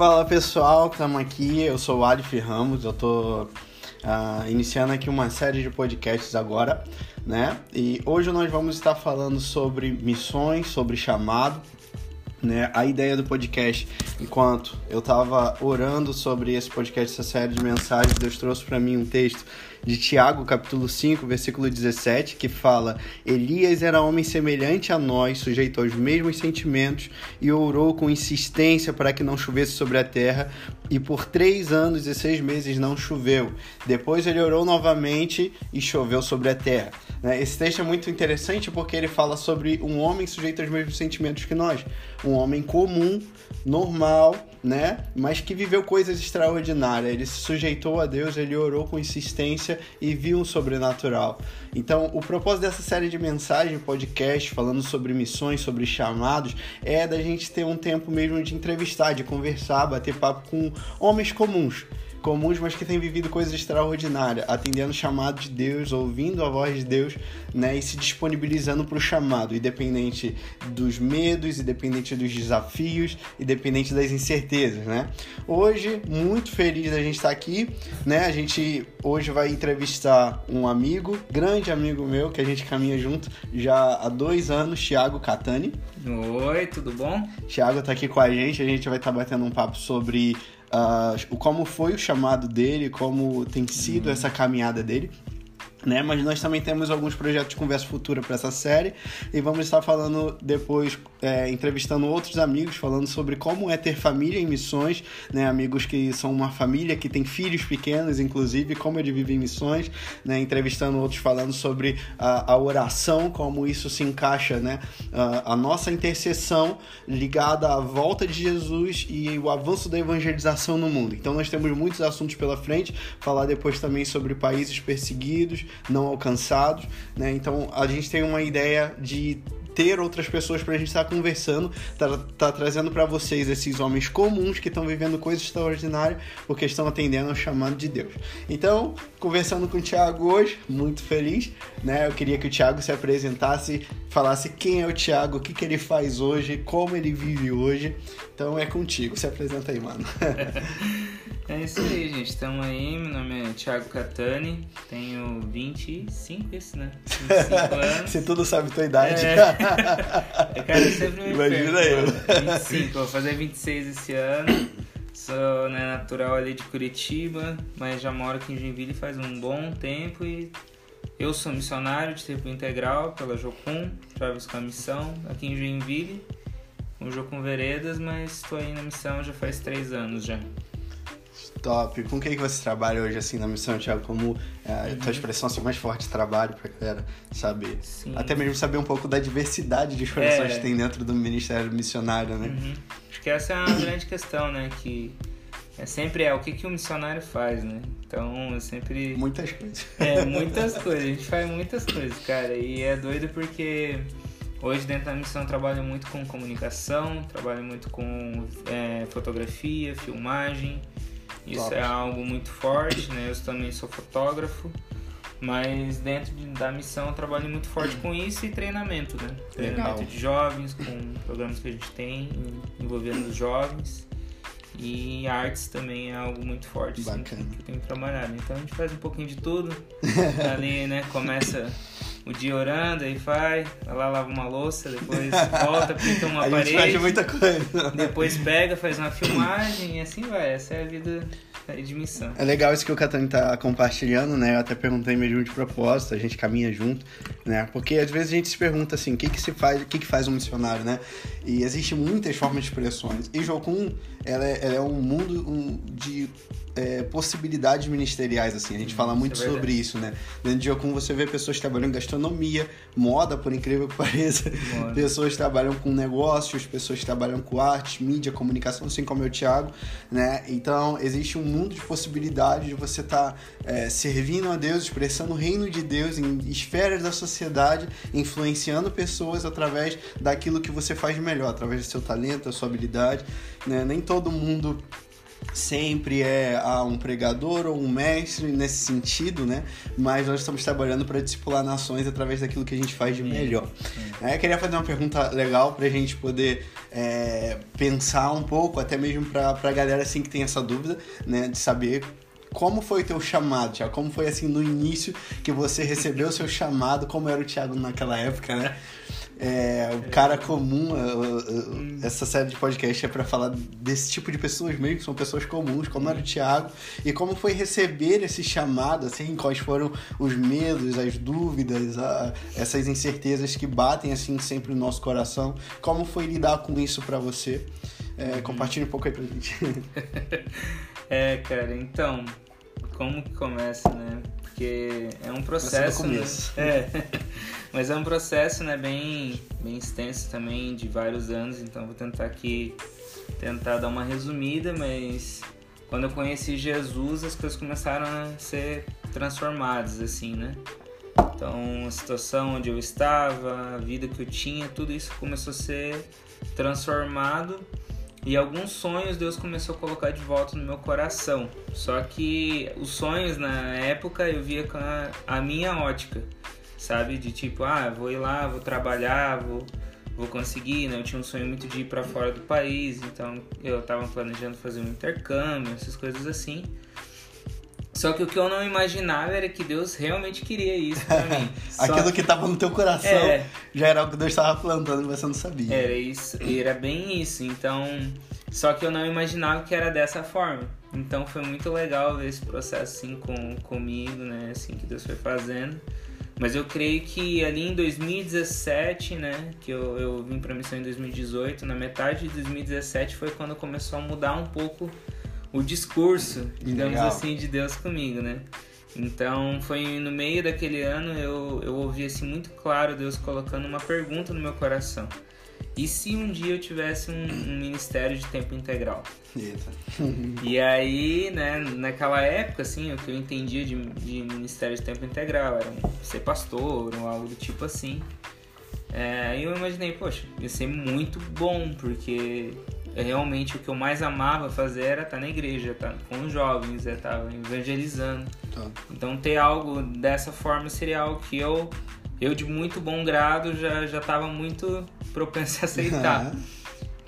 Fala pessoal, estamos aqui. Eu sou o Alif Ramos, eu tô uh, iniciando aqui uma série de podcasts agora, né? E hoje nós vamos estar falando sobre missões, sobre chamado, né? A ideia do podcast, enquanto eu estava orando sobre esse podcast, essa série de mensagens, Deus trouxe para mim um texto de Tiago, capítulo 5, versículo 17, que fala: Elias era homem semelhante a nós, sujeito aos mesmos sentimentos, e orou com insistência para que não chovesse sobre a terra, e por três anos e seis meses não choveu. Depois ele orou novamente e choveu sobre a terra. Né? Esse texto é muito interessante porque ele fala sobre um homem sujeito aos mesmos sentimentos que nós, um homem comum, normal, né? Mas que viveu coisas extraordinárias. Ele se sujeitou a Deus, ele orou com insistência e viu um sobrenatural. Então, o propósito dessa série de mensagens, podcast, falando sobre missões, sobre chamados, é da gente ter um tempo mesmo de entrevistar, de conversar, bater papo com homens comuns comuns, mas que têm vivido coisas extraordinárias, atendendo o chamado de Deus, ouvindo a voz de Deus, né, e se disponibilizando para o chamado, independente dos medos, independente dos desafios, independente das incertezas, né? Hoje, muito feliz da gente estar aqui, né? A gente hoje vai entrevistar um amigo, grande amigo meu, que a gente caminha junto já há dois anos, Thiago Catani. Oi, tudo bom? Thiago está aqui com a gente, a gente vai estar batendo um papo sobre uh, como foi o chamado dele, como tem sido uhum. essa caminhada dele né? Mas nós também temos alguns projetos de conversa futura para essa série e vamos estar falando depois, é, entrevistando outros amigos, falando sobre como é ter família em missões, né? Amigos que são uma família que tem filhos pequenos, inclusive, como ele vive em missões, né? Entrevistando outros falando sobre a, a oração, como isso se encaixa, né? A, a nossa intercessão ligada à volta de Jesus e o avanço da evangelização no mundo. Então nós temos muitos assuntos pela frente, falar depois também sobre países perseguidos, não alcançados, né? Então a gente tem uma ideia de ter outras pessoas para a gente estar tá conversando, tá, tá trazendo para vocês esses homens comuns que estão vivendo coisas extraordinárias porque estão atendendo ao chamado de Deus. Então, conversando com o Thiago hoje, muito feliz, né? Eu queria que o Thiago se apresentasse, falasse quem é o Thiago, o que, que ele faz hoje, como ele vive hoje. Então é contigo, se apresenta aí, mano. É isso aí, gente. Estamos aí. Meu nome é Thiago Catani. Tenho 25, esse, né? 25 anos. Você tudo sabe tua idade. É. é cara, eu sempre me Imagina perco. eu. 25, vou fazer 26 esse ano. Sou né, natural ali de Curitiba, mas já moro aqui em Joinville faz um bom tempo e eu sou missionário de tempo integral pela Jocum, Travis com a missão aqui em Joinville, com o Jocum Veredas, mas estou aí na missão já faz três anos já. Top. Com quem que você trabalha hoje, assim, na missão, Thiago? Como é, a uhum. tua expressão assim, mais forte de trabalho pra galera saber? Sim. Até mesmo saber um pouco da diversidade de expressões é. que tem dentro do Ministério Missionário, né? Uhum. Acho que essa é uma grande questão, né? Que é sempre é o que, que o missionário faz, né? Então, eu sempre... Muitas coisas. É, muitas coisas. A gente faz muitas coisas, cara. E é doido porque... Hoje dentro da missão eu trabalho muito com comunicação, trabalho muito com é, fotografia, filmagem, isso Top. é algo muito forte, né? Eu também sou fotógrafo, mas dentro da missão eu trabalho muito forte com isso e treinamento, né? Treinamento Legal. de jovens, com programas que a gente tem envolvendo os jovens. E artes também é algo muito forte assim, que, que eu tenho trabalhado. Então a gente faz um pouquinho de tudo. Ali, né? Começa o dia orando, aí vai, vai lá, lava uma louça, depois volta, pinta uma a parede. Faz muita coisa. Depois pega, faz uma filmagem e assim vai. Essa é a vida de missão. É legal isso que o Catani tá compartilhando, né? Eu até perguntei mesmo de propósito, a gente caminha junto, né? Porque às vezes a gente se pergunta assim, o que que se faz, o que que faz um missionário, né? E existem muitas formas de expressões. E Jocum, ela é, ela é um mundo um, de é, possibilidades ministeriais, assim. A gente fala muito isso é sobre isso, né? Dentro de Jocum você vê pessoas trabalhando em gastronomia, moda, por incrível que pareça. Moda. Pessoas trabalham com negócios, pessoas trabalham com arte, mídia, comunicação, assim como o Thiago, né? Então, existe um mundo de possibilidades de você estar tá, é, servindo a Deus, expressando o reino de Deus em esferas da sociedade, influenciando pessoas através daquilo que você faz melhor, através do seu talento, da sua habilidade, né? Nem todo mundo sempre é ah, um pregador ou um mestre nesse sentido, né? Mas nós estamos trabalhando para discipular nações através daquilo que a gente faz de melhor. É, eu queria fazer uma pergunta legal para a gente poder é, pensar um pouco, até mesmo para a galera assim que tem essa dúvida, né, de saber como foi o teu chamado, Thiago? Como foi assim no início que você recebeu o seu chamado? Como era o Thiago naquela época, né? É, o cara comum, essa série de podcast é para falar desse tipo de pessoas mesmo, que são pessoas comuns, como era o Thiago, e como foi receber esse chamado, assim, quais foram os medos, as dúvidas, a, essas incertezas que batem assim sempre no nosso coração, como foi lidar com isso para você? É, compartilhe um pouco aí pra gente. é, cara, então, como que começa, né? Porque é um processo. Né? É. Mas é um processo, né, bem, bem extenso também, de vários anos, então vou tentar aqui tentar dar uma resumida, mas quando eu conheci Jesus, as coisas começaram a ser transformadas, assim, né? Então, a situação onde eu estava, a vida que eu tinha, tudo isso começou a ser transformado e alguns sonhos Deus começou a colocar de volta no meu coração. Só que os sonhos na época eu via com a, a minha ótica, sabe? De tipo, ah, vou ir lá, vou trabalhar, vou, vou conseguir, né? Eu tinha um sonho muito de ir para fora do país, então eu estava planejando fazer um intercâmbio, essas coisas assim. Só que o que eu não imaginava era que Deus realmente queria isso pra mim. Aquilo Só... que estava no teu coração é... já era o que Deus estava plantando e você não sabia. Era isso, era bem isso. Então, só que eu não imaginava que era dessa forma. Então foi muito legal ver esse processo assim com, comigo, né? Assim que Deus foi fazendo. Mas eu creio que ali em 2017, né? Que eu, eu vim pra missão em 2018, na metade de 2017 foi quando começou a mudar um pouco o discurso, digamos Legal. assim, de Deus comigo, né? Então foi no meio daquele ano eu, eu ouvi assim muito claro Deus colocando uma pergunta no meu coração. E se um dia eu tivesse um, um ministério de tempo integral? Eita. e aí, né, naquela época, assim, o que eu entendia de, de ministério de tempo integral era ser pastor ou algo do tipo assim. É, eu imaginei, poxa, ia ser muito bom, porque realmente o que eu mais amava fazer era estar na igreja, estar com os jovens, estar evangelizando. Tá. Então ter algo dessa forma seria algo que eu, eu de muito bom grado já já estava muito propenso a aceitar.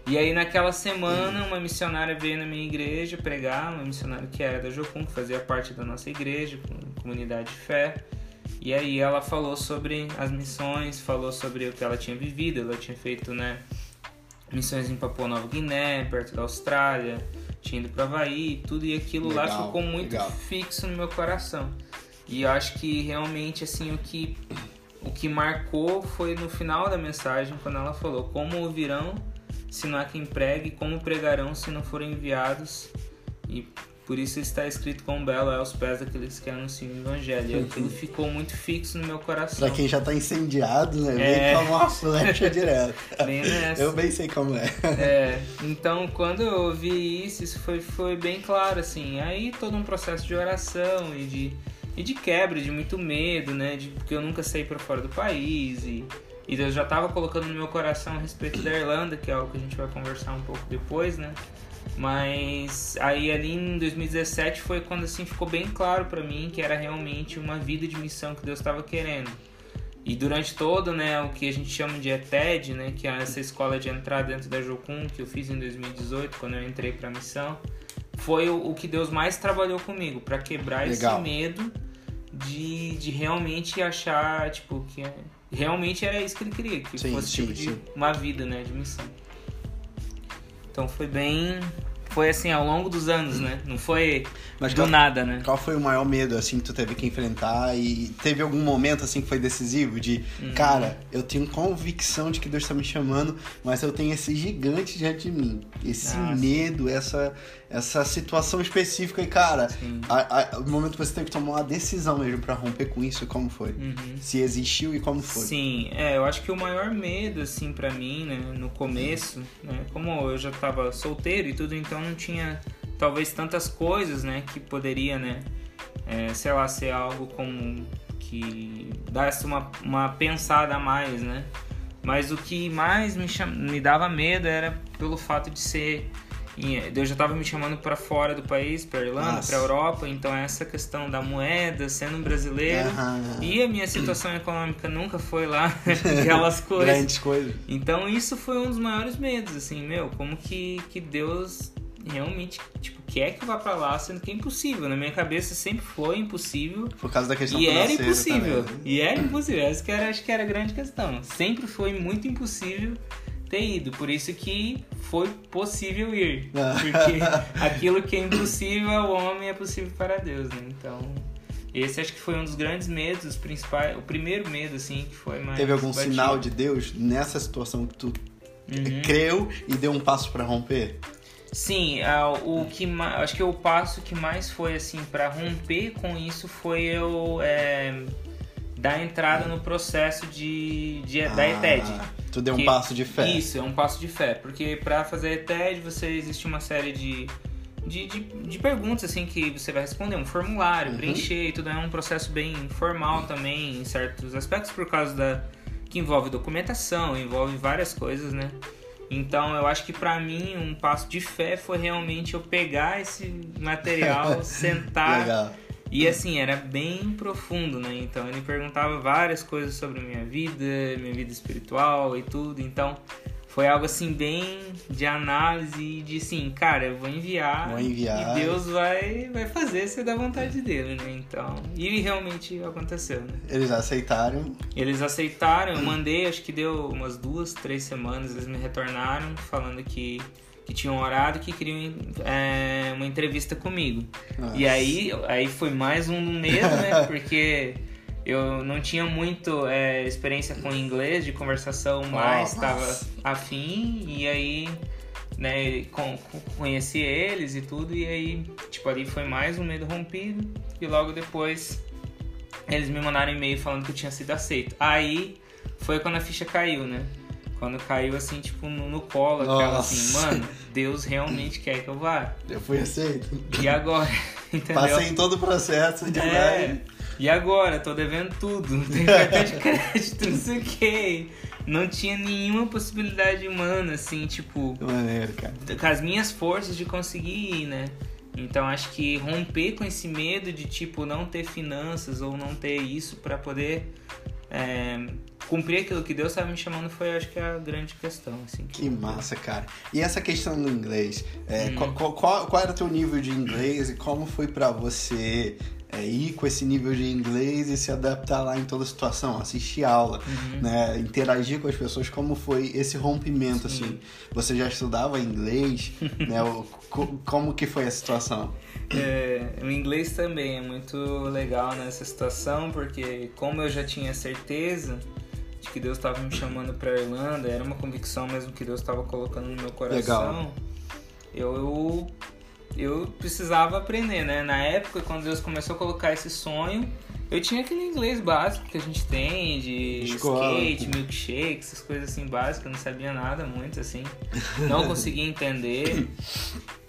E aí naquela semana uma missionária veio na minha igreja pregar, uma missionária que era da Jocum, que fazia parte da nossa igreja, comunidade de fé. E aí ela falou sobre as missões, falou sobre o que ela tinha vivido, ela tinha feito, né, missões em Papua Nova Guiné, perto da Austrália, tinha ido para Havaí, tudo e aquilo legal, lá ficou muito legal. fixo no meu coração. E eu acho que realmente assim o que o que marcou foi no final da mensagem quando ela falou: "Como ouvirão se não há quem pregue, como pregarão se não forem enviados?" E por isso está escrito com belo é aos pés daqueles que anunciam o evangelho. E aquilo ficou muito fixo no meu coração. Pra quem já tá incendiado, né? É... Vem com uma flecha direto. Bem nessa. Eu bem sei como é. É. Então, quando eu ouvi isso, isso foi, foi bem claro, assim. Aí todo um processo de oração e de, e de quebra, de muito medo, né? De, porque eu nunca saí para fora do país e... E Deus já estava colocando no meu coração a respeito da Irlanda, que é algo que a gente vai conversar um pouco depois, né? Mas aí ali em 2017 foi quando assim ficou bem claro para mim que era realmente uma vida de missão que Deus estava querendo. E durante todo, né, o que a gente chama de ETED, né, que é essa escola de entrada dentro da Jocum que eu fiz em 2018 quando eu entrei para a missão, foi o, o, que Deus mais trabalhou comigo para quebrar Legal. esse medo de, de realmente achar, tipo, que realmente era isso que ele queria, que sim, fosse sim, tipo sim. de uma vida, né, de missão. Então foi bem. Foi assim, ao longo dos anos, né? Não foi Mas do qual, nada, né? Qual foi o maior medo, assim, que tu teve que enfrentar? E teve algum momento, assim, que foi decisivo? De, uhum. cara, eu tenho convicção de que Deus está me chamando, mas eu tenho esse gigante diante de mim. Esse medo, essa essa situação específica e, cara, a, a, o momento que você teve que tomar uma decisão mesmo para romper com isso, como foi? Uhum. Se existiu e como foi? Sim, é, eu acho que o maior medo, assim, para mim, né, no começo, né, como eu já tava solteiro e tudo, então não tinha talvez tantas coisas, né, que poderia, né, é, sei lá, ser algo como que desse uma, uma pensada a mais, né? Mas o que mais me, cham... me dava medo era pelo fato de ser Deus já estava me chamando para fora do país, para Irlanda, para Europa, então essa questão da moeda, sendo um brasileiro, uhum. e a minha situação econômica nunca foi lá aquelas coisas. Grandes coisas. Então isso foi um dos maiores medos, assim, meu, como que, que Deus realmente, tipo, quer que eu vá para lá, sendo que é impossível. Na minha cabeça sempre foi impossível. Por causa da questão E era impossível. Também. E era impossível. Essa que era, acho que era a grande questão. Sempre foi muito impossível ter ido. Por isso que foi possível ir. Porque aquilo que é impossível ao homem é possível para Deus, né? Então, esse acho que foi um dos grandes medos, os principais, o primeiro medo assim que foi mais Teve algum batido. sinal de Deus nessa situação que tu uhum. creu e deu um passo para romper? Sim, o que acho que o passo que mais foi assim para romper com isso foi eu é, dar entrada no processo de, de ah, da ETED. Tu deu que, um passo de fé. Isso, é um passo de fé, porque para fazer ETED você existe uma série de de, de, de, perguntas assim que você vai responder, um formulário, uhum. preencher e tudo é um processo bem formal também em certos aspectos por causa da que envolve documentação, envolve várias coisas, né? Então eu acho que para mim um passo de fé foi realmente eu pegar esse material, sentar. Legal. E assim, era bem profundo, né? Então ele perguntava várias coisas sobre a minha vida, minha vida espiritual e tudo. Então foi algo assim bem de análise de sim, cara, eu vou enviar, vou enviar. e Deus vai vai fazer se da vontade dele, né? Então, e realmente aconteceu, né? Eles aceitaram? Eles aceitaram, eu mandei, acho que deu umas duas, três semanas, eles me retornaram falando que que tinham orado que queriam é, uma entrevista comigo. Nossa. E aí, aí foi mais um medo, né? Porque eu não tinha muito é, experiência com inglês de conversação, mas estava afim e aí né, com, conheci eles e tudo e aí tipo ali foi mais um medo rompido e logo depois eles me mandaram e-mail falando que eu tinha sido aceito. Aí foi quando a ficha caiu, né? Quando caiu assim, tipo, no, no colo, aquela assim, mano, Deus realmente quer que eu vá. Eu fui aceito. E agora? Entendeu? Passei em todo o processo de é, e agora? Tô devendo tudo. Não tenho cartão de crédito, não sei o que. Não tinha nenhuma possibilidade humana, assim, tipo. Maneiro, cara. Com as minhas forças de conseguir ir, né? Então acho que romper com esse medo de, tipo, não ter finanças ou não ter isso para poder é, cumprir aquilo que Deus estava me chamando foi, acho que, a grande questão. Assim, que, que massa, cara. E essa questão do inglês, é, hum. qual, qual, qual, era o teu nível de inglês e como foi para você é, ir com esse nível de inglês e se adaptar lá em toda situação, assistir aula, uhum. né, interagir com as pessoas, como foi esse rompimento, Sim. assim? Você já estudava inglês, né, o, como que foi a situação? É, o inglês também é muito legal nessa situação, porque como eu já tinha certeza de que Deus estava me chamando para Irlanda, era uma convicção mesmo que Deus estava colocando no meu coração. Legal. Eu, eu eu precisava aprender, né? Na época, quando Deus começou a colocar esse sonho, eu tinha aquele inglês básico que a gente tem, de Escola. skate, milkshake, essas coisas assim básicas, eu não sabia nada muito, assim. Não conseguia entender.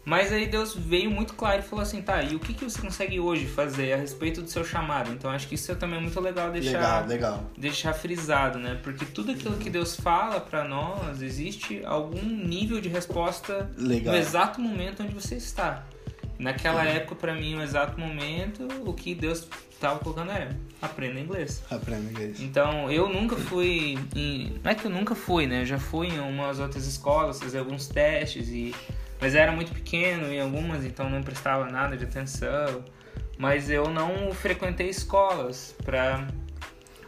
Mas aí Deus veio muito claro e falou assim, tá, e o que, que você consegue hoje fazer a respeito do seu chamado? Então acho que isso é também muito legal deixar, legal, legal. deixar frisado, né? Porque tudo aquilo que Deus fala para nós, existe algum nível de resposta legal. no exato momento onde você está. Naquela uhum. época, para mim, no exato momento, o que Deus estava colocando era aprenda inglês. Aprenda inglês. Então, eu nunca fui em... Não é que eu nunca fui, né? Eu já fui em umas outras escolas, fazer alguns testes e mas era muito pequeno em algumas, então não prestava nada de atenção. Mas eu não frequentei escolas para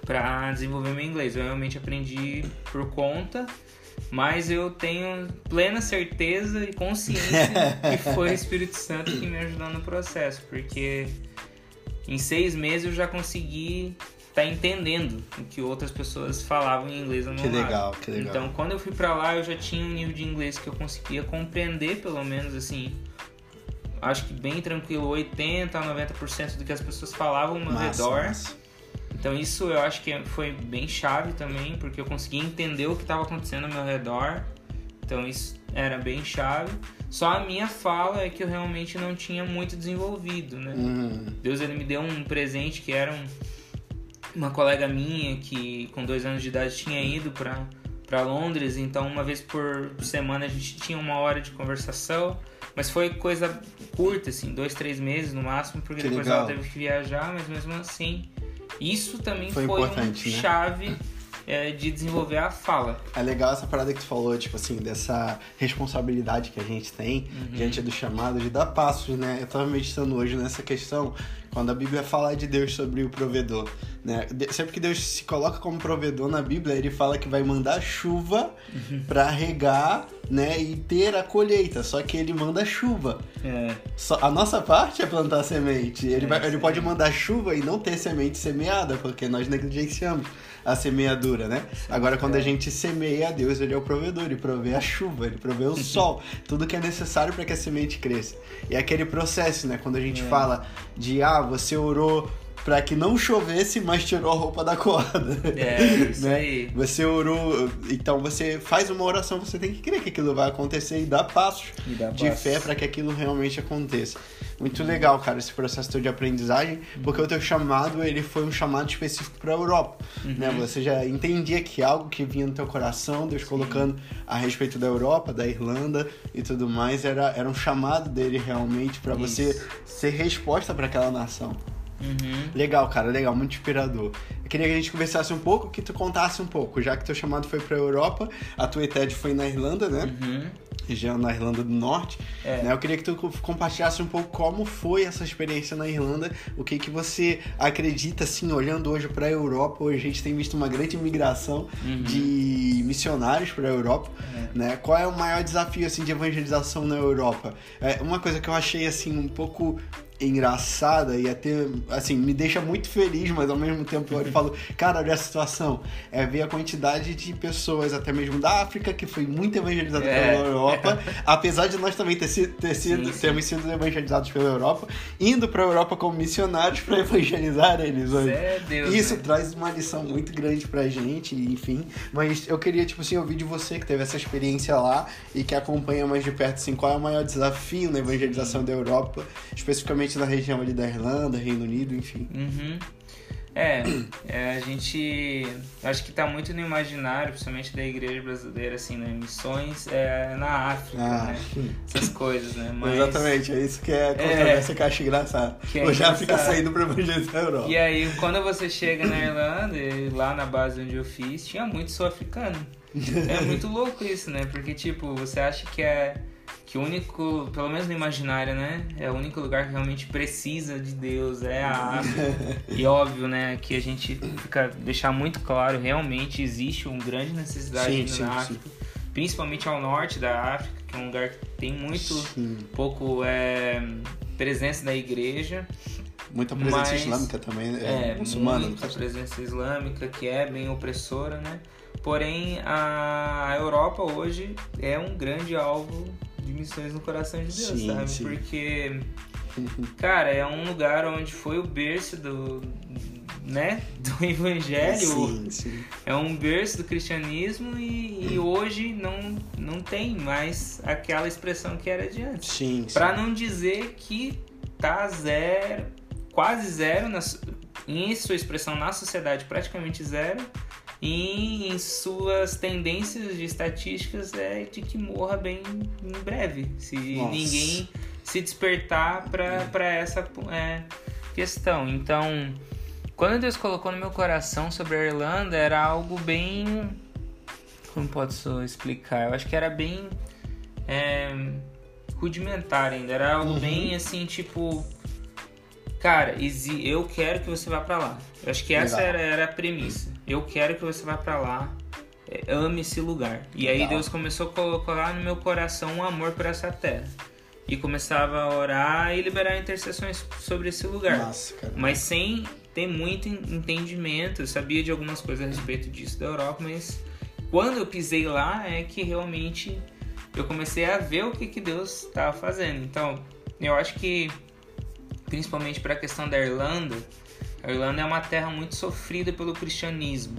para desenvolver meu inglês. Eu realmente aprendi por conta, mas eu tenho plena certeza e consciência que foi o Espírito Santo que me ajudou no processo, porque em seis meses eu já consegui tá entendendo o que outras pessoas falavam em inglês no meu Que legal, que legal. Então, quando eu fui para lá, eu já tinha um nível de inglês que eu conseguia compreender, pelo menos assim, acho que bem tranquilo, 80 a 90% do que as pessoas falavam ao meu massa, redor. Massa. Então, isso eu acho que foi bem chave também, porque eu conseguia entender o que estava acontecendo ao meu redor. Então, isso era bem chave. Só a minha fala é que eu realmente não tinha muito desenvolvido, né? Uhum. Deus ele me deu um presente que era um uma colega minha que com dois anos de idade tinha ido para para Londres, então uma vez por semana a gente tinha uma hora de conversação, mas foi coisa curta, assim, dois, três meses no máximo, porque Que depois legal. ela teve que viajar, mas mesmo assim, isso também Foi foi, um importante, né? É, de desenvolver a fala. É legal essa parada que tu falou, tipo assim, dessa responsabilidade que a gente tem Uhum. diante do chamado de dar passos, né? Eu tava meditando hoje nessa questão, quando a Bíblia fala de Deus sobre o provedor, né? Sempre que Deus se coloca como provedor na Bíblia, ele fala que vai mandar chuva Uhum. pra regar, né? E ter a colheita, só que ele manda chuva. É, Só- a nossa parte é plantar semente. Ele, É, vai- ele pode mandar chuva e não ter semente semeada, porque nós negligenciamos a semeadura, né? Agora, quando a gente semeia, Deus ele é o provedor, ele provê a chuva, ele provê o sol, tudo que é necessário para que a semente cresça. E é aquele processo, né? Quando a gente É. fala de, ah, você orou para que não chovesse, mas tirou a roupa da corda. é isso Né? aí. Você orou, então você faz uma oração, você tem que crer que aquilo vai acontecer e dar passos E dá de passo. fé para que aquilo realmente aconteça. Muito legal, cara, esse processo de aprendizagem, porque o teu chamado, ele foi um chamado específico para a Europa, né? Você já entendia que algo que vinha no teu coração, Deus colocando a respeito da Europa, da Irlanda e tudo mais, era, era um chamado dele realmente para você ser resposta para aquela nação. Uhum. Legal, cara, legal, muito inspirador. Eu queria que a gente conversasse um pouco, que tu contasse um pouco, já que teu chamado foi pra Europa, a tua ETED foi na Irlanda, né? Uhum. Região na Irlanda do Norte. É. Né? Eu queria que tu co- compartilhasse um pouco como foi essa experiência na Irlanda, o que que você acredita, assim, olhando hoje pra Europa. Hoje a gente tem visto uma grande migração Uhum. de missionários pra Europa, né? Qual é o maior desafio, assim, de evangelização na Europa? É, uma coisa que eu achei, assim, um pouco engraçada e até, assim, me deixa muito feliz, mas ao mesmo tempo eu olho e falo, cara, olha a situação. É ver a quantidade de pessoas, até mesmo da África, que foi muito evangelizada É. pela Europa, apesar de nós também ter sido, ter sido Sim, sim. termos sido evangelizados pela Europa, indo pra Europa como missionários para evangelizar eles. É Deus, Isso né? traz uma lição muito grande pra gente, enfim. Mas eu queria, tipo assim, ouvir de você que teve essa experiência lá e que acompanha mais de perto, assim, qual é o maior desafio na evangelização da Europa, especificamente na região ali da Irlanda, Reino Unido, enfim. Uhum. É, é, a gente acho que tá muito no imaginário, principalmente da igreja brasileira, assim, né? Missões é, na África, Ah, né? Essas coisas, né? Mas, Exatamente, é isso que é a controvérsia que eu acho engraçado. Que é já fica engraçado. saindo pra evangelizar a Europa. E aí, quando você chega na Irlanda, lá na base onde eu fiz, tinha muito sul-africano. É muito louco isso, né? Porque, tipo, você acha que é que o único, pelo menos no imaginário, né? É o único lugar que realmente precisa de Deus, é a África. E óbvio, né, que a gente fica deixar muito claro, realmente existe uma grande necessidade Sim, sim, na sim. África, principalmente ao norte da África, que é um lugar que tem muito Sim. pouco é, presença da igreja. Muita presença Mas- islâmica também, é, É, muçulmana. muita presença islâmica que é bem opressora, né? Porém, a Europa hoje é um grande alvo de missões no coração de Deus, Sim, sabe? sim. Porque, cara, é um lugar onde foi o berço do, né, do evangelho, Sim, sim. é um berço do cristianismo e, e hoje não, não tem mais aquela expressão que era de antes. Sim. Pra não dizer que tá zero, quase zero na, em sua expressão na sociedade, praticamente zero. E em suas tendências de estatísticas é de que morra bem em breve, se Nossa. ninguém se despertar para essa é, questão. Então, quando Deus colocou no meu coração sobre a Irlanda, era algo bem. Como posso explicar? Eu acho que era bem. é, rudimentar ainda. Era algo Uhum. bem assim, tipo. Cara, eu quero que você vá pra lá. Eu acho que essa era, era a premissa. Eu quero que você vá pra lá. é, Ame esse lugar. E aí Legal. Deus começou a colocar no meu coração um amor por essa terra. E começava a orar e liberar intercessões sobre esse lugar Nossa, cara. mas sem ter muito en- entendimento. Eu sabia de algumas coisas a respeito disso da Europa, mas quando eu pisei lá é que realmente eu comecei a ver o que, que Deus estava fazendo. Então, eu acho que, principalmente para a questão da Irlanda, a Irlanda é uma terra muito sofrida pelo cristianismo.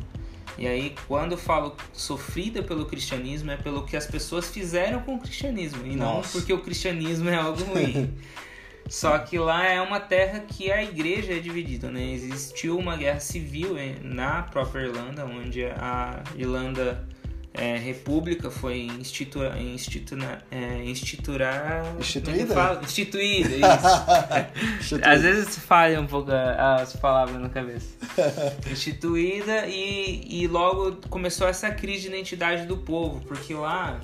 E aí, quando eu falo sofrida pelo cristianismo, é pelo que as pessoas fizeram com o cristianismo, e não Nossa. porque o cristianismo é algo ruim. Só que lá é uma terra que a igreja é dividida, né? Existiu uma guerra civil eh, na própria Irlanda, onde a Irlanda é, república foi institu, institu, é, instituída? Instituída, isso. Às vezes falha um pouco as palavras na cabeça. instituída e, e logo começou essa crise de identidade do povo, porque lá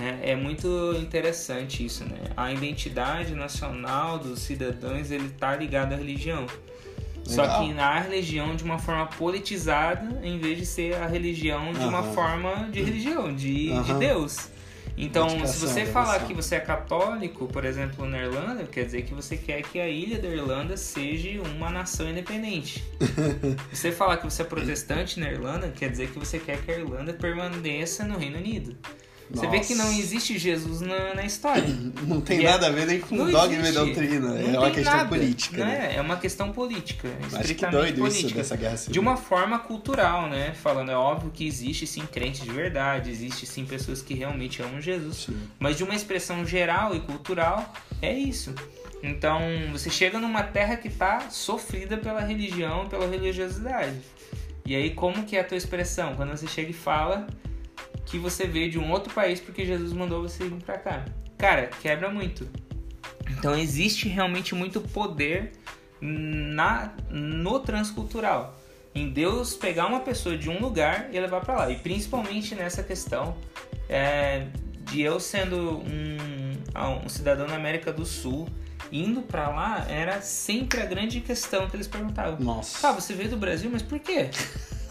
é, é, muito interessante isso, né? A identidade nacional dos cidadãos ele tá ligado à religião. Legal. Só que na religião de uma forma politizada, em vez de ser a religião de uhum. uma forma de religião, de, uhum. de Deus. Então, se você falar que você é católico, por exemplo, na Irlanda, quer dizer que você quer que a ilha da Irlanda seja uma nação independente. você falar que você é protestante na Irlanda, quer dizer que você quer que a Irlanda permaneça no Reino Unido. Você vê que não existe Jesus na, na história. Não tem e é nada é... a ver nem com dogma e doutrina. Não é uma questão nada. política. Não né? é, uma questão política. Mas que doido política. isso dessa guerra civil. De uma forma cultural, né? Falando, é óbvio que existe sim crentes de verdade, existe sim pessoas que realmente amam Jesus. Sim. Mas de uma expressão geral e cultural, é isso. Então, você chega numa terra que está sofrida pela religião, pela religiosidade. E aí, como que é a tua expressão? Quando você chega e fala que você veio de um outro país porque Jesus mandou você vir para cá. Cara, quebra muito. Então existe realmente muito poder na no transcultural. Em Deus pegar uma pessoa de um lugar e levar para lá. E principalmente nessa questão é, de eu sendo um, ah, um cidadão da América do Sul, indo para lá, era sempre a grande questão que eles perguntavam. Nossa. Ah, você veio do Brasil, mas por quê?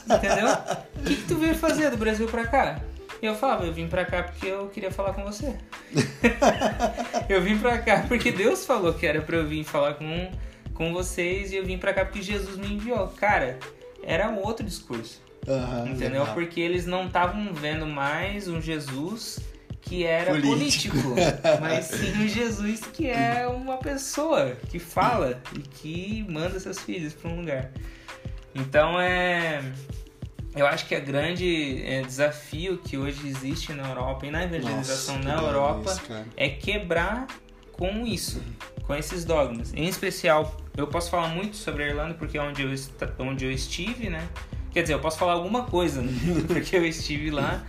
Entendeu? O que, que tu veio fazer do Brasil para cá? E eu falava, eu vim pra cá porque eu queria falar com você. eu vim pra cá porque Deus falou que era pra eu vir falar com, com vocês e eu vim pra cá porque Jesus me enviou. Cara, era um outro discurso. Uhum, entendeu? Legal. Porque eles não estavam vendo mais um Jesus que era político, político mas sim um Jesus que é uma pessoa que fala e que manda seus filhos para um lugar. Então é eu acho que o grande é, desafio que hoje existe na Europa e na evangelização Nossa, na Europa isso, é quebrar com isso, com esses dogmas. Em especial, eu posso falar muito sobre a Irlanda porque é onde eu, onde eu estive, né? Quer dizer, eu posso falar alguma coisa, né? porque eu estive lá.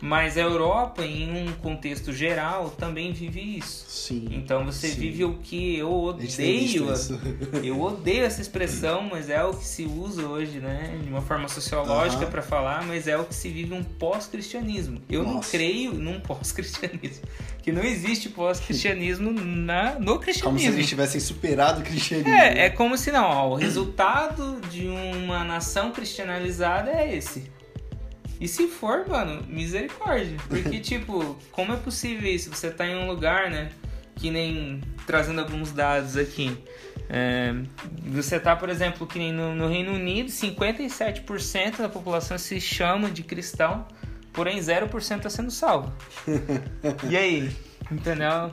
Mas a Europa, em um contexto geral, também vive isso. Sim. Então você sim. vive o que eu odeio. eu odeio essa expressão, mas é o que se usa hoje, né? De uma forma sociológica uh -huh. para falar, mas é o que se vive um pós-cristianismo. Eu Nossa. não creio num pós-cristianismo. Que não existe pós-cristianismo no cristianismo. Como se eles tivessem superado o cristianismo. É, é como se não, ó, o resultado de uma nação cristianizada é esse. E se for, mano, misericórdia. Porque, tipo, como é possível isso? Você tá em um lugar, né? Que nem. Trazendo alguns dados aqui. É, você tá, por exemplo, que nem no, no Reino Unido, 57% da população se chama de cristão, porém 0% está sendo salvo. e aí? Entendeu?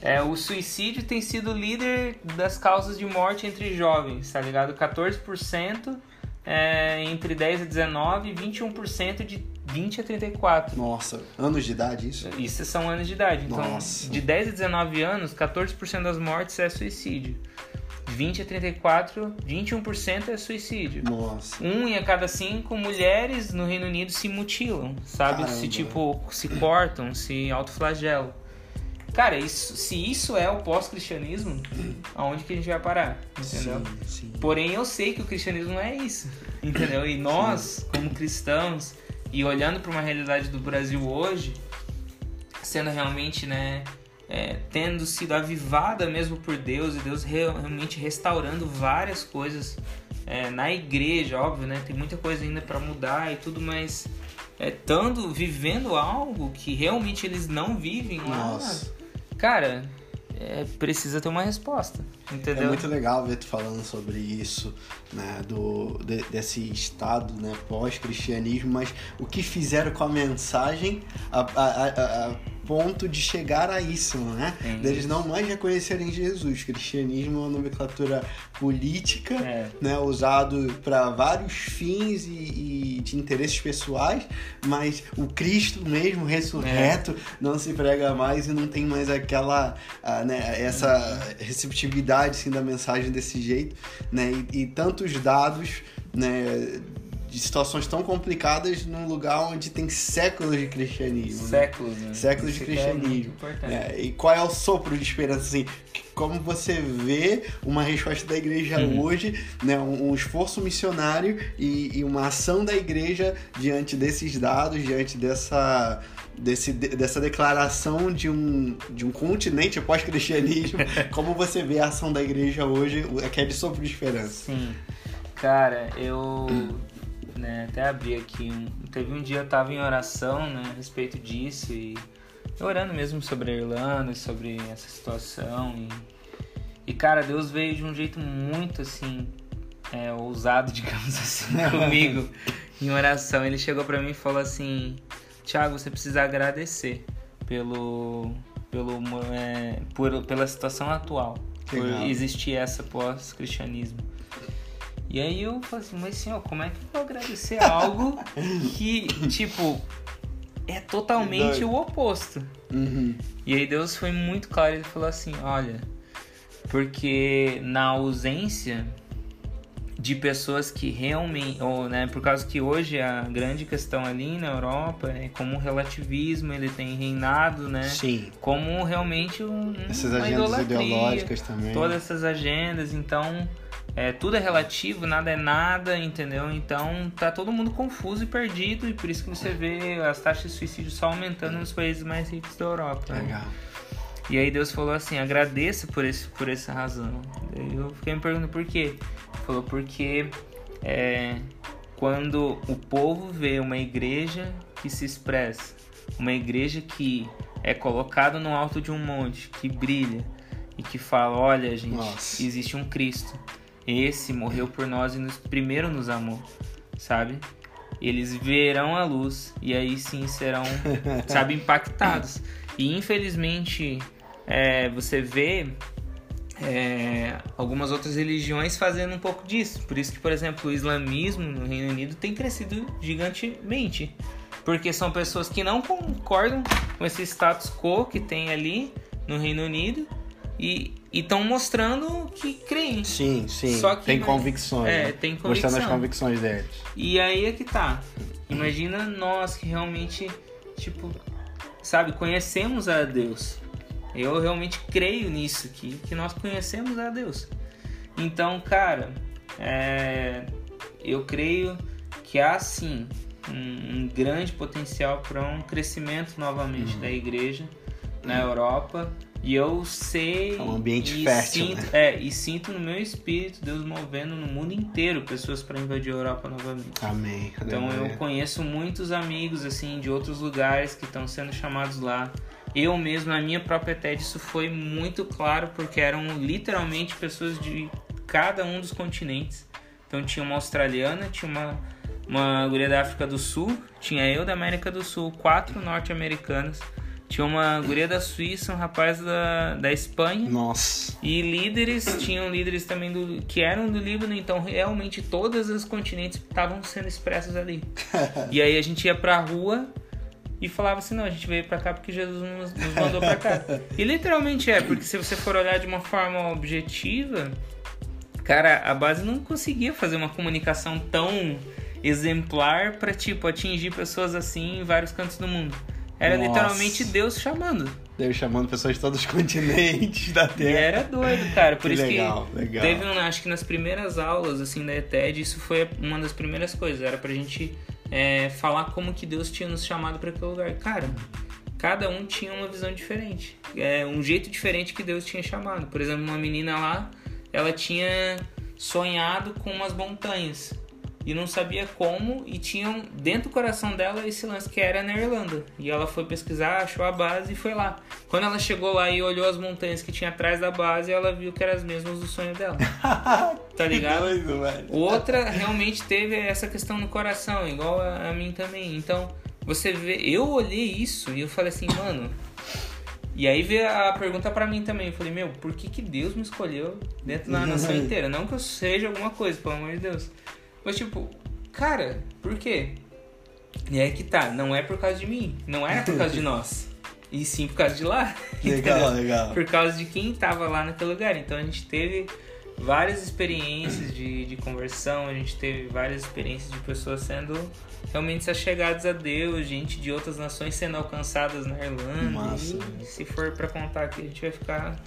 É, o suicídio tem sido líder das causas de morte entre jovens, tá ligado? 14% é, entre 10 a 19 e 21% de 20 a 34. Nossa, anos de idade isso? Isso são anos de idade. Então, Nossa. de 10 a 19 anos, 14% das mortes é suicídio. 20 a 34, 21% é suicídio. Nossa. Um em a cada cinco mulheres no Reino Unido se mutilam, sabe? Caramba. Se tipo, se cortam, se autoflagelam. Cara, isso, se isso é o pós-cristianismo, aonde que a gente vai parar? Entendeu? Sim, sim. Porém, eu sei que o cristianismo não é isso. Entendeu? E nós, como cristãos, e olhando para uma realidade do Brasil hoje, sendo realmente, né, é, tendo sido avivada mesmo por Deus e Deus realmente restaurando várias coisas é, na igreja, óbvio, né? Tem muita coisa ainda para mudar e tudo, mas é, estando vivendo algo que realmente eles não vivem lá. Nossa cara, é, precisa ter uma resposta, entendeu? É muito legal ver tu falando sobre isso, né, do, de, desse estado, né, pós-cristianismo, mas o que fizeram com a mensagem, a, a, a, ponto de chegar a isso, né? É Deles não mais reconhecerem Jesus. Cristianismo é uma nomenclatura política, é. né? Usado para vários fins e, e, de interesses pessoais, mas o Cristo mesmo ressurreto é. não se prega mais e não tem mais aquela, né? Essa receptividade assim, da mensagem desse jeito, né? E, e tantos dados, né? De situações tão complicadas num lugar onde tem séculos de cristianismo. Séculos, né? né? Séculos de Isso que é muito cristianismo. importante. É, e qual é o sopro de esperança, assim? Como você vê uma resposta da igreja Uhum. hoje, né? Um, um esforço missionário e, e uma ação da igreja diante desses dados, diante dessa, desse, de- dessa declaração de um, de um continente pós-cristianismo. Como você vê a ação da igreja hoje, o- que é de sopro de esperança? Sim. Cara, eu né, até abri aqui. Um, teve um dia eu tava em oração né, a respeito disso e orando mesmo sobre a Irlanda, sobre essa situação. E, e cara, Deus veio de um jeito muito assim, é, ousado, digamos assim, comigo em oração. Ele chegou pra mim e falou assim: Tiago, você precisa agradecer pelo. Pelo, é, por, pela situação atual, por Legal. existir essa pós-cristianismo. E aí eu falei assim, mas senhor, como é que eu vou agradecer algo que, tipo, é totalmente Doido. o oposto? Uhum. E aí Deus foi muito claro, ele falou assim, olha, porque na ausência de pessoas que realmente, ou né, por causa que hoje a grande questão ali na Europa é como o relativismo ele tem reinado, né? Sim. Como realmente um, Essas agendas ideológicas também. todas essas agendas, então é, tudo é relativo, nada é nada, entendeu? Então tá todo mundo confuso e perdido e por isso que você vê as taxas de suicídio só aumentando nos países mais ricos da Europa. né? Legal. E aí Deus falou assim, agradeça por, esse, por essa razão. Daí eu fiquei me perguntando por quê. Ele falou porque é, quando o povo vê uma igreja que se expressa, uma igreja que é colocada no alto de um monte, que brilha e que fala, olha gente, Nossa. existe um Cristo. Esse morreu por nós e nos, primeiro nos amou, sabe? Eles verão a luz e aí sim serão, sabe, impactados. E infelizmente é, você vê é, algumas outras religiões fazendo um pouco disso. Por isso que, por exemplo, o islamismo no Reino Unido tem crescido gigantemente. Porque são pessoas que não concordam com esse status quo que tem ali no Reino Unido e estão mostrando que creem. Sim, sim. Só que- tem convicções. É, né? tem Mostrando as convicções deles. E aí é que tá. Imagina nós que realmente, tipo, sabe, conhecemos a Deus. Eu realmente creio nisso, que, que nós conhecemos a Deus. Então, cara, é, eu creio que há sim um, um grande potencial para um crescimento novamente da igreja na Europa. E eu sei. É um ambiente e fértil, Sinto, né? É, e sinto no meu espírito Deus movendo no mundo inteiro pessoas para invadir a Europa novamente. Amém. Então eu conheço muitos amigos assim de outros lugares que estão sendo chamados lá. Eu mesmo, na minha própria TED, isso foi muito claro porque eram literalmente pessoas de cada um dos continentes. Então tinha uma australiana, tinha uma, uma guria da África do Sul, tinha eu da América do Sul, quatro norte-americanos, tinha uma guria da Suíça, um rapaz da, da Espanha. Nossa. E líderes, tinham líderes também do, que eram do Líbano, então realmente todos os continentes estavam sendo expressos ali. e aí a gente ia pra rua e falava assim, não, a gente veio pra cá porque Jesus nos, nos mandou pra cá. E literalmente é, porque se você for olhar de uma forma objetiva, cara, a base não conseguia fazer uma comunicação tão exemplar pra, tipo, atingir pessoas assim em vários cantos do mundo. Era Nossa. literalmente Deus chamando. Deus chamando pessoas de todos os continentes da E Terra. era doido, cara. Por Que isso legal, que legal. teve, um- acho que nas primeiras aulas, assim, da ETED, isso foi uma das primeiras coisas. Era pra gente é, falar como que Deus tinha nos chamado pra aquele lugar. Cara, cada um tinha uma visão diferente. É, um jeito diferente que Deus tinha chamado. Por exemplo, uma menina lá, ela tinha sonhado com umas montanhas. E não sabia como, e tinham dentro do coração dela esse lance que era na Irlanda. E ela foi pesquisar, achou a base e foi lá. Quando ela chegou lá e olhou as montanhas que tinha atrás da base, ela viu que eram as mesmas do sonho dela. Tá ligado? Doido. Outra realmente teve essa questão no coração, igual a, a mim também. Então, você vê, eu olhei isso e eu falei assim, mano. E aí veio a pergunta pra mim também. Eu falei, meu, por que, que Deus me escolheu dentro da nação inteira? Não que eu seja alguma coisa, pelo amor de Deus. Mas tipo, cara, por quê? E aí que tá, não é por causa de mim, não era por causa de nós. E sim por causa de lá. Legal, entendeu? legal. Por causa de quem tava lá naquele lugar. Então a gente teve várias experiências de, de conversão, a gente teve várias experiências de pessoas sendo realmente achegadas a Deus, gente de outras nações sendo alcançadas na Irlanda. Massa. E se for para contar aqui, a gente vai ficar.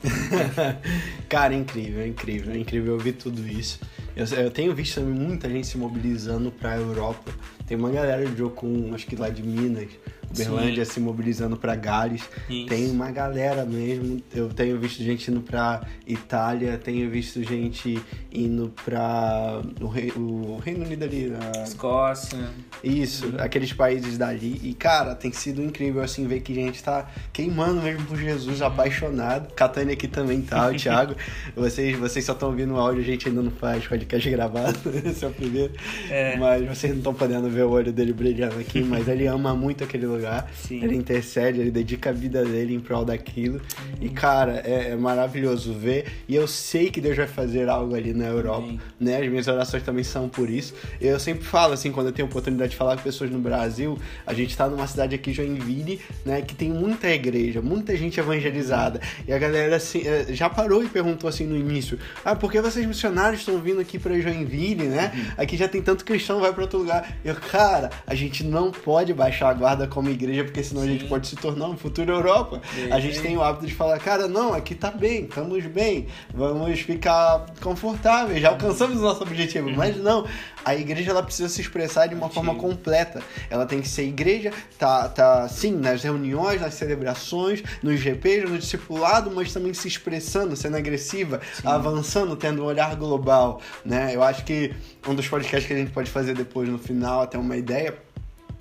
Cara, é incrível, é incrível, é incrível ouvir tudo isso. Eu, eu tenho visto também muita gente se mobilizando pra Europa. Tem uma galera de Jocum, acho que lá de Minas, Uberlândia, se mobilizando pra Gales. Isso. Tem uma galera mesmo. Eu tenho visto gente indo pra Itália, tenho visto gente indo pra o, o Reino Unido ali. a- Escócia. Isso, aqueles países dali. E, cara, tem sido incrível, assim, ver que a gente tá queimando mesmo por Jesus, apaixonado. Catânia aqui também tá, o Thiago. vocês, vocês só estão ouvindo o áudio, a gente ainda não faz podcast gravado. Esse é o primeiro. É. Mas vocês não estão podendo ver o olho dele brilhando aqui, mas ele ama muito aquele lugar. Sim. Ele intercede, ele dedica a vida dele em prol daquilo. E, cara, é, é maravilhoso ver. E eu sei que Deus vai fazer algo ali na Europa. Né? As minhas orações também são por isso. Eu sempre falo, assim, quando eu tenho oportunidade de falar com pessoas no Brasil, a gente tá numa cidade aqui, Joinville, né, que tem muita igreja, muita gente evangelizada. E a galera, assim, eh, já parou e perguntou, assim, no início, ah, por que vocês missionários estão vindo aqui pra Joinville, né? Aqui já tem tanto cristão, vai pra outro lugar. Eu, cara, a gente não pode baixar a guarda como igreja, porque senão a gente Sim. pode se tornar um futuro Europa. A gente Sim. tem o hábito de falar, cara, não, aqui tá bem, estamos bem, vamos ficar confortáveis, já alcançamos o nosso objetivo. Mas não, a igreja ela precisa se expressar de uma forma completa. Ela tem que ser igreja, tá, tá sim, nas reuniões, nas celebrações, nos GPs, no discipulado, mas também se expressando, sendo agressiva, avançando, tendo um olhar global, né? Eu acho que um dos podcasts que a gente pode fazer depois no final, até uma ideia,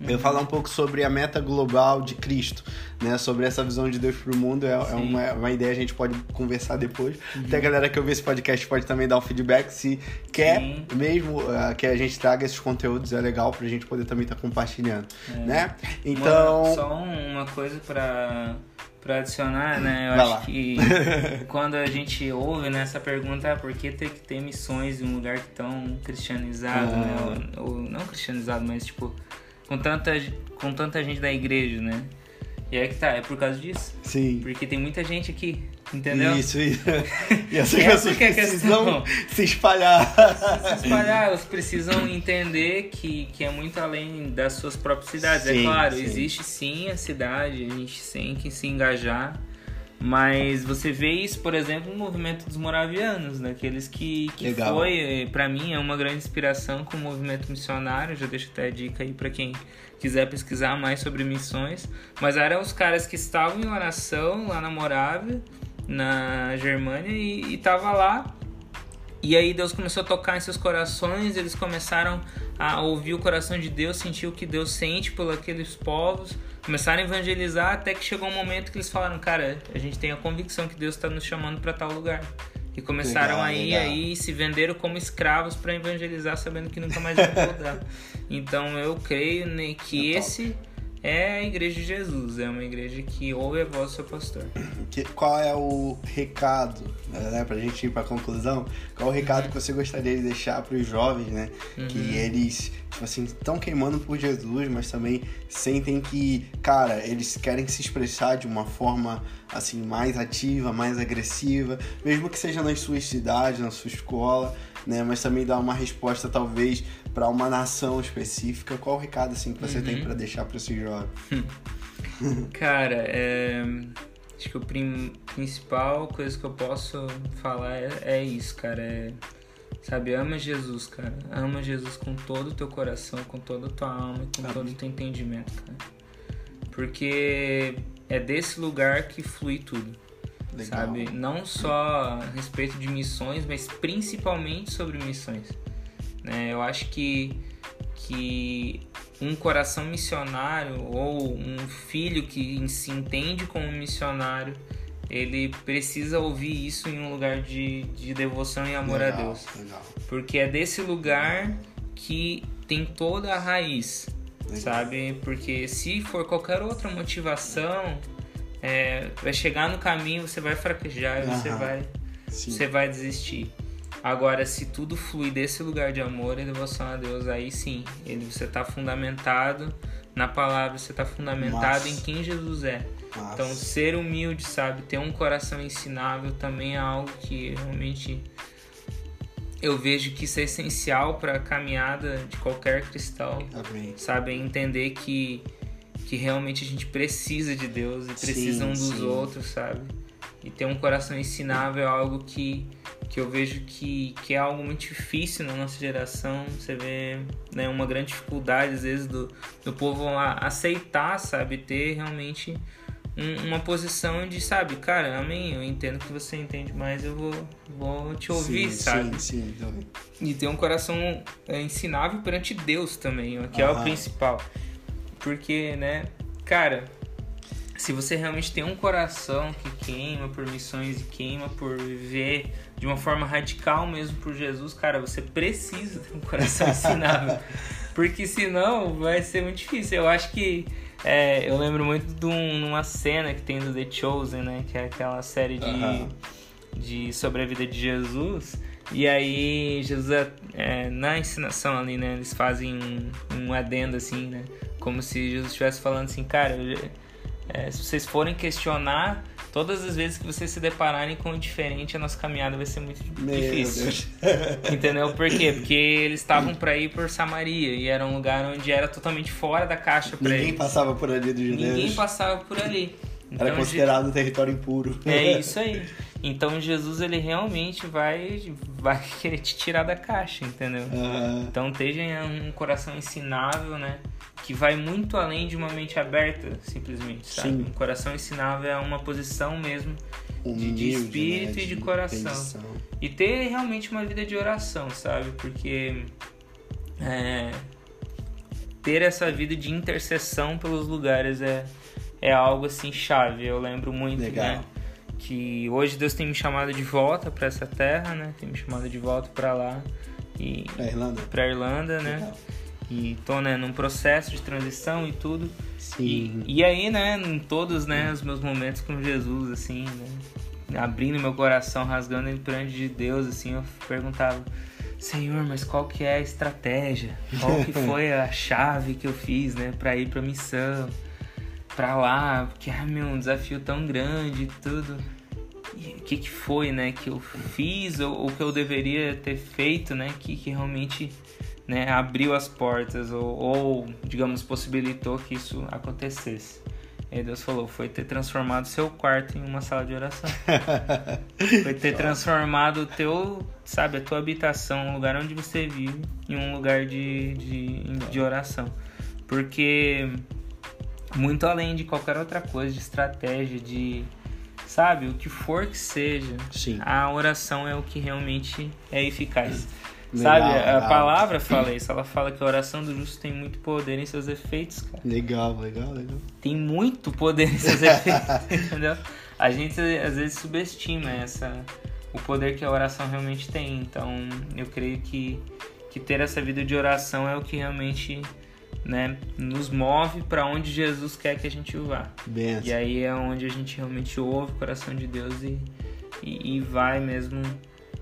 eu falar um pouco sobre a meta global de Cristo, né? Sobre essa visão de Deus pro mundo. É, é uma, uma ideia, a gente pode conversar depois. Até a galera que ouvir esse podcast pode também dar um feedback se quer Sim. mesmo uh, que a gente traga esses conteúdos. É legal pra gente poder também estar compartilhando, É. né? Uma- Então... só um- uma coisa pra, pra adicionar, né? Eu Vai acho lá. que quando a gente ouve né, essa pergunta, ah, por que tem que ter missões em um lugar tão cristianizado, Ah. né? Ou, ou não cristianizado, mas tipo, com tanta, com tanta gente da igreja, né? E é que tá, é por causa disso. Sim. Porque tem muita gente aqui, entendeu? Isso, isso. E essas Essa pessoas que é precisam questão. se espalhar. se espalhar, elas precisam entender que, que é muito além das suas próprias cidades. Sim, é claro, sim. existe sim a cidade, a gente tem que se engajar. Mas você vê isso, por exemplo, no movimento dos moravianos, daqueles que, que Legal. foi, para mim, é uma grande inspiração com o movimento missionário. Já deixo até a dica aí para quem quiser pesquisar mais sobre missões. Mas eram os caras que estavam em oração lá na Morávia, na Germânia, e, e tava lá e aí Deus começou a tocar em seus corações, eles começaram a ouvir o coração de Deus, sentir o que Deus sente por aqueles povos, começaram a evangelizar até que chegou um momento que eles falaram, cara, a gente tem a convicção que Deus está nos chamando para tal lugar. E começaram Legal, aí, legal. aí se venderam como escravos para evangelizar, sabendo que nunca mais vão voltar. então eu creio né, que É top. É a igreja de Jesus, é uma igreja que ouve a voz do seu pastor. Que- qual é o recado, né, pra gente ir pra conclusão, qual é o recado que você gostaria de deixar pros jovens, né? Que eles, tipo assim, estão queimando por Jesus, mas também sentem que, cara, eles querem se expressar de uma forma, assim, mais ativa, mais agressiva, mesmo que seja nas suas cidades, na sua escola, né? Mas também dar uma resposta, talvez, pra uma nação específica. Qual o recado, assim, que você tem pra deixar pra esses jovens? Cara, é, acho que o prim- principal coisa que eu posso falar é, é isso, cara. É, sabe, ama Jesus, cara. Ama Jesus com todo o teu coração, com toda a tua alma e com Amém. todo o teu entendimento, cara. Porque é desse lugar que flui tudo. Legal. Sabe? Não só a respeito de missões, mas principalmente sobre missões. Né? Eu acho que, que um coração missionário ou um filho que se entende como missionário, ele precisa ouvir isso em um lugar de, de devoção e amor legal, a Deus. Legal. Porque é desse lugar que tem toda a raiz, Legal. sabe? Porque se for qualquer outra motivação, é, vai chegar no caminho, você vai fraquejar e você vai, Sim. você vai desistir. Agora, se tudo flui desse lugar de amor e devoção a Deus, aí sim, ele, você está fundamentado na palavra, você está fundamentado Massa. em quem Jesus é. Massa. Então, ser humilde, sabe? Ter um coração ensinável também é algo que realmente eu vejo que isso é essencial para a caminhada de qualquer cristão. Amém. Sabe? Entender que, que realmente a gente precisa de Deus e precisa Sim, um dos sim. outros, sabe? E ter um coração ensinável é algo que, que eu vejo que, que é algo muito difícil na nossa geração. Você vê né, uma grande dificuldade, às vezes, do, do povo aceitar, sabe? Ter realmente um- uma posição de, sabe, cara, amém, eu entendo que você entende, mas eu vou, vou te ouvir, sim, sabe? Sim, sim, também. E ter um coração é, ensinável perante Deus também, ó, que é o principal. Porque, né, cara, se você realmente tem um coração que queima por missões e queima por viver de uma forma radical mesmo por Jesus, cara, você precisa ter um coração ensinável. Porque senão vai ser muito difícil. Eu acho que. é, eu lembro muito de um- uma cena que tem do The Chosen, né? Que é aquela série de Aham. de sobre a vida de Jesus. E aí, Jesus, é, é, na ensinação ali, né, eles fazem um, um adendo assim, né, como se Jesus estivesse falando assim, cara, eu é, se vocês forem questionar, todas as vezes que vocês se depararem com o diferente, a nossa caminhada vai ser muito Meu difícil. Entendeu? Por quê? Porque eles estavam para ir por Samaria e era um lugar onde era totalmente fora da caixa para Ninguém eles. passava por ali dos judeus. Ninguém passava por ali. Era Então, considerado um território impuro. é isso aí. Então Jesus ele realmente vai vai querer te tirar da caixa, entendeu? Aham. Então tenha um coração ensinável, né? Que vai muito além de uma mente aberta, simplesmente, sabe? Sim. Um coração ensinável é uma posição mesmo de Humilde, espírito né, e de coração. intenção. e ter realmente uma vida de oração, sabe? Porque é, ter essa vida de intercessão pelos lugares é, é algo assim chave. Eu lembro muito, Legal. né? Que hoje Deus tem me chamado de volta para essa terra, né? Tem me chamado de volta para lá e Pra Irlanda? para Irlanda, né? Legal. E tô, né, num processo de transição e tudo. Sim. E, e aí, né, em todos, né, os meus momentos com Jesus, assim, né, abrindo meu coração, rasgando ele perante de Deus, assim, eu perguntava, Senhor, mas qual que é a estratégia? Qual que foi a chave que eu fiz, né, pra ir pra missão? Pra lá, porque, ah, meu, um desafio tão grande e tudo. E o que que foi, né, que eu fiz ou o que eu deveria ter feito, né, que, que realmente né, abriu as portas ou, ou, digamos, possibilitou que isso acontecesse. E Deus falou, foi ter transformado seu quarto em uma sala de oração. Foi ter transformado o teu, sabe, a tua habitação, um lugar onde você vive, em um lugar de, de, de oração. Porque muito além de qualquer outra coisa, de estratégia, de sabe, o que for que seja, Sim. a oração é o que realmente é eficaz. Legal, Sabe, a legal. palavra fala isso, ela fala que a oração do justo tem muito poder em seus efeitos, cara. Legal, legal, legal. Tem muito poder em seus efeitos, entendeu? A gente às vezes subestima essa o poder que a oração realmente tem. Então, eu creio que que ter essa vida de oração é o que realmente, né, nos move para onde Jesus quer que a gente vá. Benção. E aí é onde a gente realmente ouve o coração de Deus e, e, e vai mesmo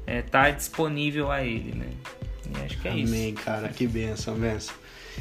estar tá disponível a Ele, né? E acho que é isso. Amém, cara. Que benção, benção.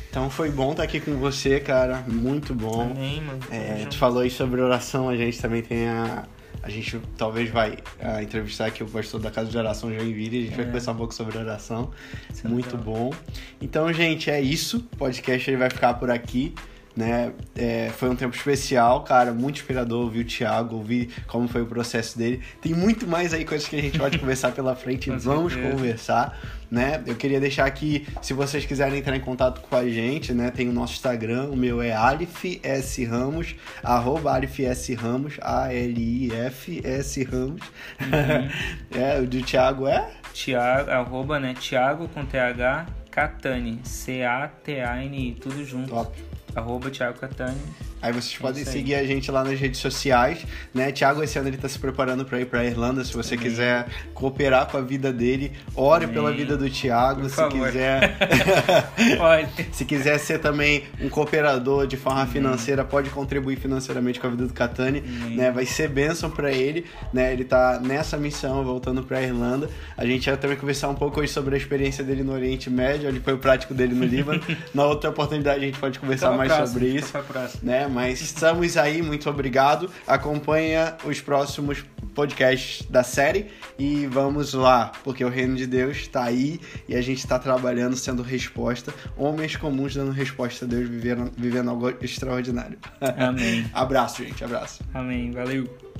Então foi bom estar aqui com você, cara. Muito bom. Amém, mano. É, tu falou aí sobre oração, a gente também tem a. A gente talvez vai ah, entrevistar aqui o pastor da Casa de Oração Joinville, a gente vai É. conversar um pouco sobre oração. Isso é Muito legal. bom. Então, gente, é isso. O podcast vai ficar por aqui. Né? É, foi um tempo especial, cara, muito inspirador ouvir o Thiago, ouvir como foi o processo dele. Tem muito mais aí coisas que a gente pode conversar pela frente, vamos certeza. conversar, né? Eu queria deixar aqui, se vocês quiserem entrar em contato com a gente, né? Tem o nosso Instagram, o meu é Alif S Ramos, arroba Alif S Ramos, A-L-I-F-S Ramos. é, o do Thiago é? Tiago, arroba, né? Tiago com TH, Catani, C-A-T-A-N-I, tudo junto. Top. Arroba Tiago Catani. Aí vocês podem É aí. seguir a gente lá nas redes sociais, né? Thiago, esse ano ele tá se preparando para ir pra Irlanda. Se você Amém. quiser cooperar com a vida dele, ore Amém. pela vida do Thiago. Por se favor. quiser. Se quiser ser também um cooperador de forma financeira, pode contribuir financeiramente com a vida do Catani, Amém. né? Vai ser bênção para ele, né? Ele tá nessa missão, voltando para Irlanda. A gente vai também conversar um pouco hoje sobre a experiência dele no Oriente Médio, ele foi o prático dele no Líbano. Na outra oportunidade a gente pode conversar Então, mais próximo, sobre fica isso próxima. né? Mas estamos aí, muito obrigado. Acompanha os próximos podcast da série e vamos lá, porque o reino de Deus está aí e a gente está trabalhando, sendo resposta, homens comuns dando resposta a Deus, vivendo, vivendo algo extraordinário. Amém. abraço, gente, abraço. Amém, valeu.